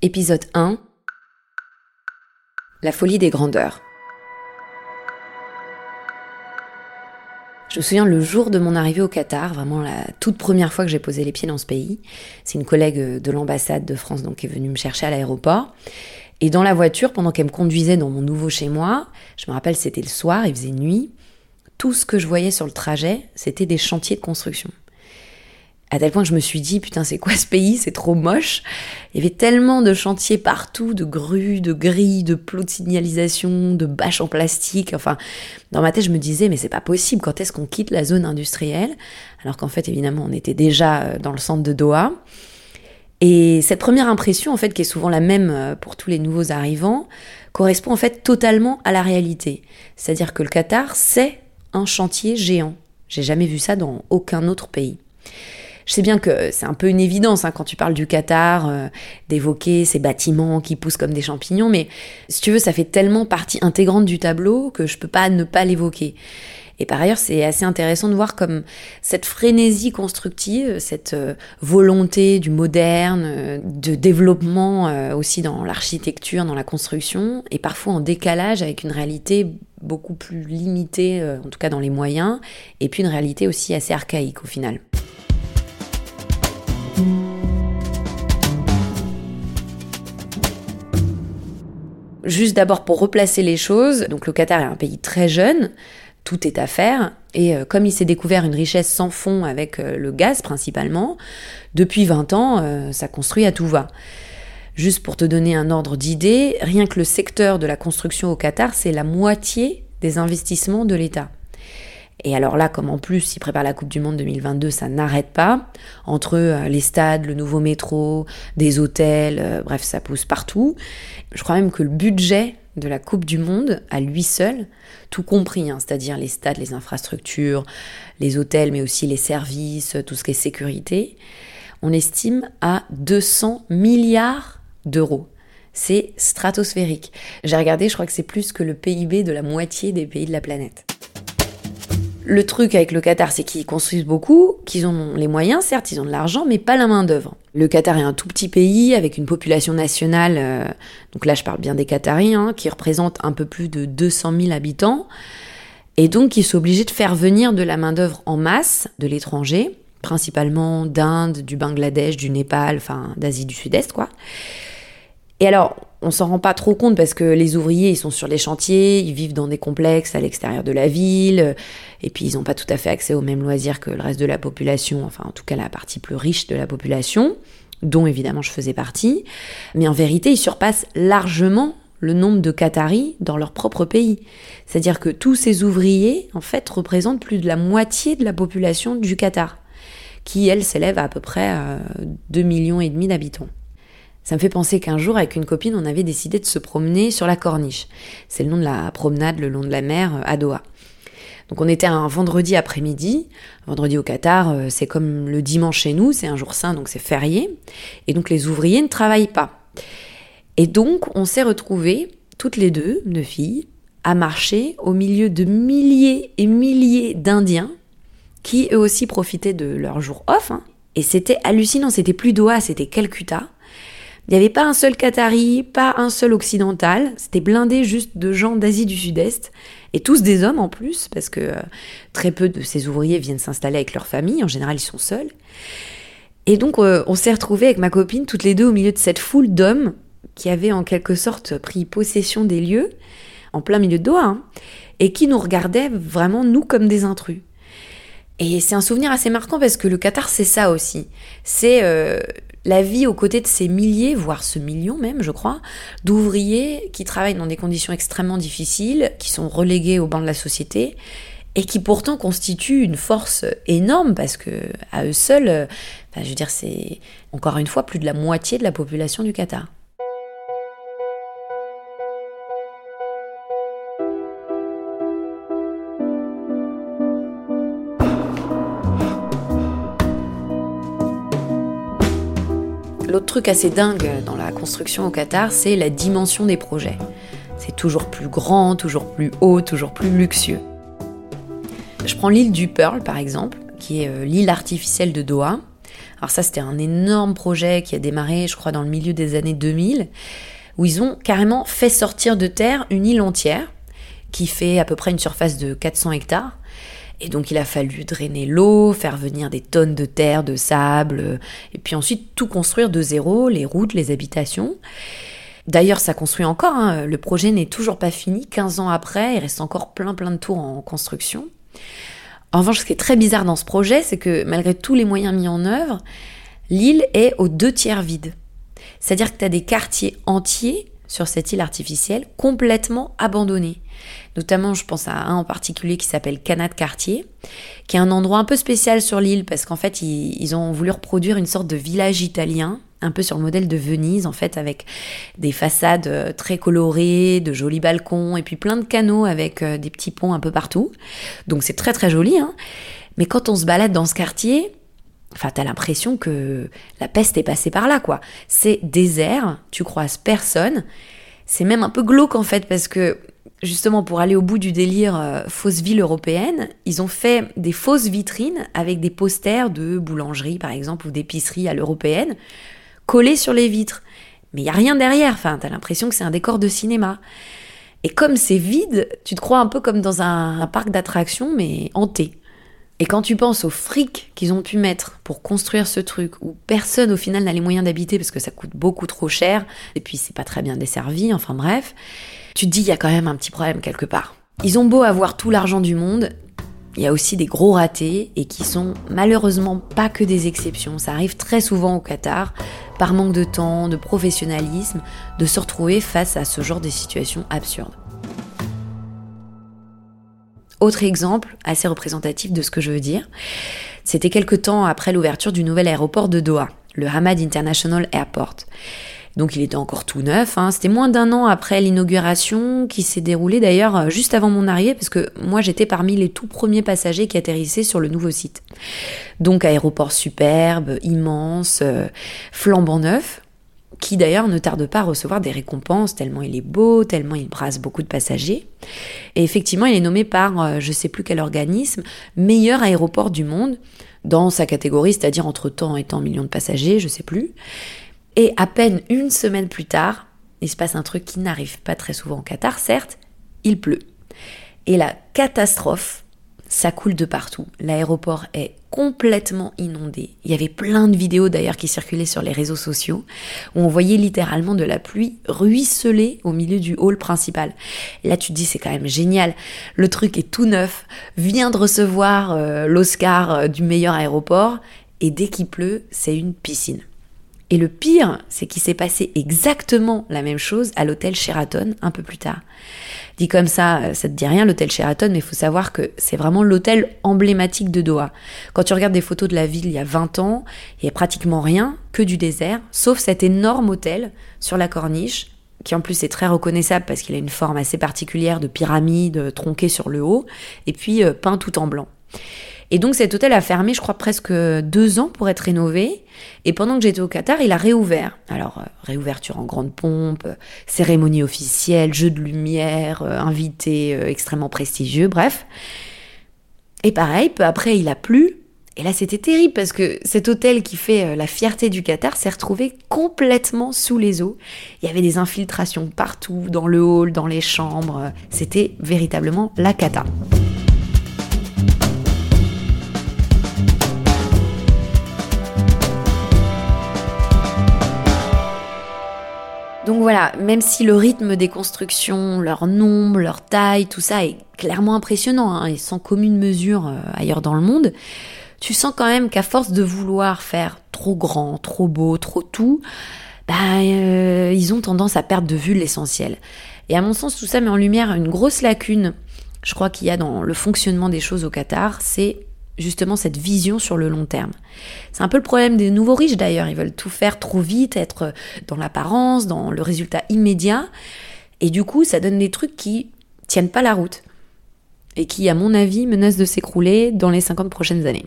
Épisode 1 La folie des grandeurs. Je me souviens le jour de mon arrivée au Qatar, vraiment la toute première fois que j'ai posé les pieds dans ce pays. C'est une collègue de l'ambassade de France donc qui est venue me chercher à l'aéroport. Et dans la voiture, pendant qu'elle me conduisait dans mon nouveau chez moi, je me rappelle c'était le soir, il faisait nuit. Tout ce que je voyais sur le trajet, c'était des chantiers de construction à tel point que je me suis dit, putain, c'est quoi ce pays? C'est trop moche. Il y avait tellement de chantiers partout, de grues, de grilles, de plots de signalisation, de bâches en plastique. Enfin, dans ma tête, je me disais, mais c'est pas possible. Quand est-ce qu'on quitte la zone industrielle? Alors qu'en fait, évidemment, on était déjà euh, dans le centre de Doha. Et cette première impression, en fait, qui est souvent la même euh, pour tous les nouveaux arrivants, correspond en fait totalement à la réalité. C'est-à-dire que le Qatar, c'est un chantier géant. J'ai jamais vu ça dans aucun autre pays. Je sais bien que c'est un peu une évidence hein, quand tu parles du Qatar, euh, d'évoquer ces bâtiments qui poussent comme des champignons, mais si tu veux, ça fait tellement partie intégrante du tableau que je peux pas ne pas l'évoquer. Et par ailleurs, c'est assez intéressant de voir comme cette frénésie constructive, cette euh, volonté du moderne, euh, de développement aussi dans l'architecture, dans la construction, est parfois en décalage avec une réalité beaucoup plus limitée, en tout cas dans les moyens, et puis une réalité aussi assez archaïque au final. Juste d'abord pour replacer les choses, donc le Qatar est un pays très jeune, tout est à faire, et euh, comme il s'est découvert une richesse sans fond avec euh, le gaz principalement, depuis 20 ans, euh, ça construit à tout va. Juste pour te donner un ordre d'idée, rien que le secteur de la construction au Qatar, c'est la moitié des investissements de l'État. Et alors là, comme en plus il prépare la Coupe du Monde 2022, ça n'arrête pas. Entre euh, les stades, le nouveau métro, des hôtels, euh, bref, ça pousse partout. Je crois même que le budget de la Coupe du Monde, à lui seul, tout compris, hein, c'est-à-dire les stades, les infrastructures, les hôtels, mais aussi les services, tout ce qui est sécurité, on estime à 200 milliards d'euros. C'est stratosphérique. J'ai regardé, je crois que c'est plus que le PIB de la moitié des pays de la planète. Le truc avec le Qatar, c'est qu'ils construisent beaucoup, qu'ils ont les moyens, certes, ils ont de l'argent, mais pas la main-d'œuvre. Le Qatar est un tout petit pays avec une population nationale, euh, donc là je parle bien des Qataris, hein, qui représentent un peu plus de 200 000 habitants, et donc ils sont obligés de faire venir de la main-d'œuvre en masse de l'étranger, principalement d'Inde, du Bangladesh, du Népal, enfin d'Asie du Sud-Est, quoi. Et alors, on s'en rend pas trop compte parce que les ouvriers, ils sont sur les chantiers, ils vivent dans des complexes à l'extérieur de la ville, et puis ils n'ont pas tout à fait accès aux mêmes loisirs que le reste de la population, enfin en tout cas la partie plus riche de la population, dont évidemment je faisais partie. Mais en vérité, ils surpassent largement le nombre de Qataris dans leur propre pays. C'est-à-dire que tous ces ouvriers, en fait, représentent plus de la moitié de la population du Qatar, qui, elle, s'élève à à peu près à 2 millions et demi d'habitants. Ça me fait penser qu'un jour, avec une copine, on avait décidé de se promener sur la corniche. C'est le nom de la promenade le long de la mer euh, à Doha. Donc on était un vendredi après-midi. Vendredi au Qatar, euh, c'est comme le dimanche chez nous, c'est un jour saint, donc c'est férié. Et donc les ouvriers ne travaillent pas. Et donc on s'est retrouvés, toutes les deux, deux filles, à marcher au milieu de milliers et milliers d'Indiens qui eux aussi profitaient de leur jour off. Hein. Et c'était hallucinant, c'était plus Doha, c'était Calcutta. Il n'y avait pas un seul Qatari, pas un seul occidental, c'était blindé juste de gens d'Asie du Sud-Est, et tous des hommes en plus, parce que euh, très peu de ces ouvriers viennent s'installer avec leur famille, en général ils sont seuls. Et donc euh, on s'est retrouvés avec ma copine, toutes les deux au milieu de cette foule d'hommes qui avaient en quelque sorte pris possession des lieux, en plein milieu de Doha, hein, et qui nous regardaient vraiment, nous, comme des intrus. Et c'est un souvenir assez marquant parce que le Qatar, c'est ça aussi. C'est euh, la vie aux côtés de ces milliers, voire ce million même, je crois, d'ouvriers qui travaillent dans des conditions extrêmement difficiles, qui sont relégués au banc de la société et qui pourtant constituent une force énorme parce que à eux seuls, je veux dire, c'est encore une fois plus de la moitié de la population du Qatar. L'autre truc assez dingue dans la construction au Qatar, c'est la dimension des projets. C'est toujours plus grand, toujours plus haut, toujours plus luxueux. Je prends l'île du Pearl par exemple, qui est euh, l'île artificielle de Doha. Alors ça c'était un énorme projet qui a démarré je crois dans le milieu des années 2000, où ils ont carrément fait sortir de terre une île entière, qui fait à peu près une surface de 400 hectares. Et donc il a fallu drainer l'eau, faire venir des tonnes de terre, de sable, euh, et puis ensuite tout construire de zéro, les routes, les habitations. D'ailleurs, ça construit encore, hein. le projet n'est toujours pas fini, 15 ans après, il reste encore plein plein de tours en construction. En revanche, ce qui est très bizarre dans ce projet, c'est que malgré tous les moyens mis en œuvre, l'île est aux deux tiers vide. C'est-à-dire que tu as des quartiers entiers sur cette île artificielle complètement abandonnés. Notamment, je pense à un en particulier qui s'appelle Canat Quartier, qui est un endroit un peu spécial sur l'île parce qu'en fait, ils, ont voulu reproduire une sorte de village italien, un peu sur le modèle de Venise, en fait, avec des façades euh, très colorées, de jolis balcons et puis plein de canaux avec euh, des petits ponts un peu partout. Donc c'est très très joli, hein. Mais quand on se balade dans ce quartier, Enfin, t'as l'impression que la peste est passée par là, quoi. C'est désert, tu croises personne. C'est même un peu glauque en fait, parce que justement pour aller au bout du délire euh, fausse ville européenne, ils ont fait des fausses vitrines avec des posters de boulangerie par exemple ou d'épicerie à l'européenne collés sur les vitres. Mais il y a rien derrière, enfin t'as l'impression que c'est un décor de cinéma. Et comme c'est vide, tu te crois un peu comme dans un parc d'attractions mais hanté. Et quand tu penses au fric qu'ils ont pu mettre pour construire ce truc, où personne au final n'a les moyens d'habiter parce que ça coûte beaucoup trop cher, et puis c'est pas très bien desservi, enfin bref, tu te dis, il y a quand même un petit problème quelque part. Ils ont beau avoir tout l'argent du monde, il y a aussi des gros ratés et qui sont malheureusement pas que des exceptions. Ça arrive très souvent au Qatar, par manque de temps, de professionnalisme, de se retrouver face à ce genre de situations absurdes. Autre exemple, assez représentatif de ce que je veux dire, c'était quelque temps après l'ouverture du nouvel aéroport de Doha, le Hamad International Airport. Donc il était encore tout neuf. Hein. C'était moins d'un an après l'inauguration qui s'est déroulée d'ailleurs euh, juste avant mon arrivée parce que moi j'étais parmi les tout premiers passagers qui atterrissaient sur le nouveau site. Donc aéroport superbe, immense, euh, flambant neuf qui d'ailleurs ne tarde pas à recevoir des récompenses tellement il est beau, tellement il brasse beaucoup de passagers. Et effectivement, il est nommé par euh, je sais plus quel organisme meilleur aéroport du monde dans sa catégorie, c'est-à-dire entre temps et temps millions de passagers, je sais plus. Et à peine une semaine plus tard, il se passe un truc qui n'arrive pas très souvent au Qatar, certes, il pleut. Et la catastrophe, ça coule de partout. L'aéroport est complètement inondé. Il y avait plein de vidéos d'ailleurs qui circulaient sur les réseaux sociaux où on voyait littéralement de la pluie ruisseler au milieu du hall principal. là tu te dis c'est quand même génial. Le truc est tout neuf, vient de recevoir euh, l'Oscar euh, du meilleur aéroport et dès qu'il pleut, c'est une piscine. Et le pire, c'est qu'il s'est passé exactement la même chose à l'hôtel Sheraton un peu plus tard. Dit comme ça, euh, ça te dit rien l'hôtel Sheraton, mais il faut savoir que c'est vraiment l'hôtel emblématique de Doha. Quand tu regardes des photos de la ville il y a 20 ans, il y a pratiquement rien, que du désert, sauf cet énorme hôtel sur la corniche, qui en plus est très reconnaissable parce qu'il a une forme assez particulière de pyramide tronquée sur le haut, et puis euh, peint tout en blanc. Et donc cet hôtel a fermé, je crois, presque deux ans pour être rénové. Et pendant que j'étais au Qatar, il a réouvert. Alors, euh, réouverture en grande pompe, cérémonie officielle, jeu de lumière, euh, invité euh, extrêmement prestigieux, bref. Et pareil, peu après, il a plu. Et là, c'était terrible parce que cet hôtel qui fait la fierté du Qatar s'est retrouvé complètement sous les eaux. Il y avait des infiltrations partout, dans le hall, dans les chambres. C'était véritablement la cata. Même si le rythme des constructions, leur nombre, leur taille, tout ça est clairement impressionnant hein, et sans commune mesure euh, ailleurs dans le monde, tu sens quand même qu'à force de vouloir faire trop grand, trop beau, trop tout, bah, euh, ils ont tendance à perdre de vue l'essentiel. Et à mon sens, tout ça met en lumière une grosse lacune je crois qu'il y a dans le fonctionnement des choses au Qatar, c'est justement cette vision sur le long terme. C'est un peu le problème des nouveaux riches d'ailleurs, ils veulent tout faire trop vite, être dans l'apparence, dans le résultat immédiat, et du coup ça donne des trucs qui tiennent pas la route, et qui à mon avis menacent de s'écrouler dans les 50 prochaines années.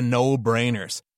No-brainers.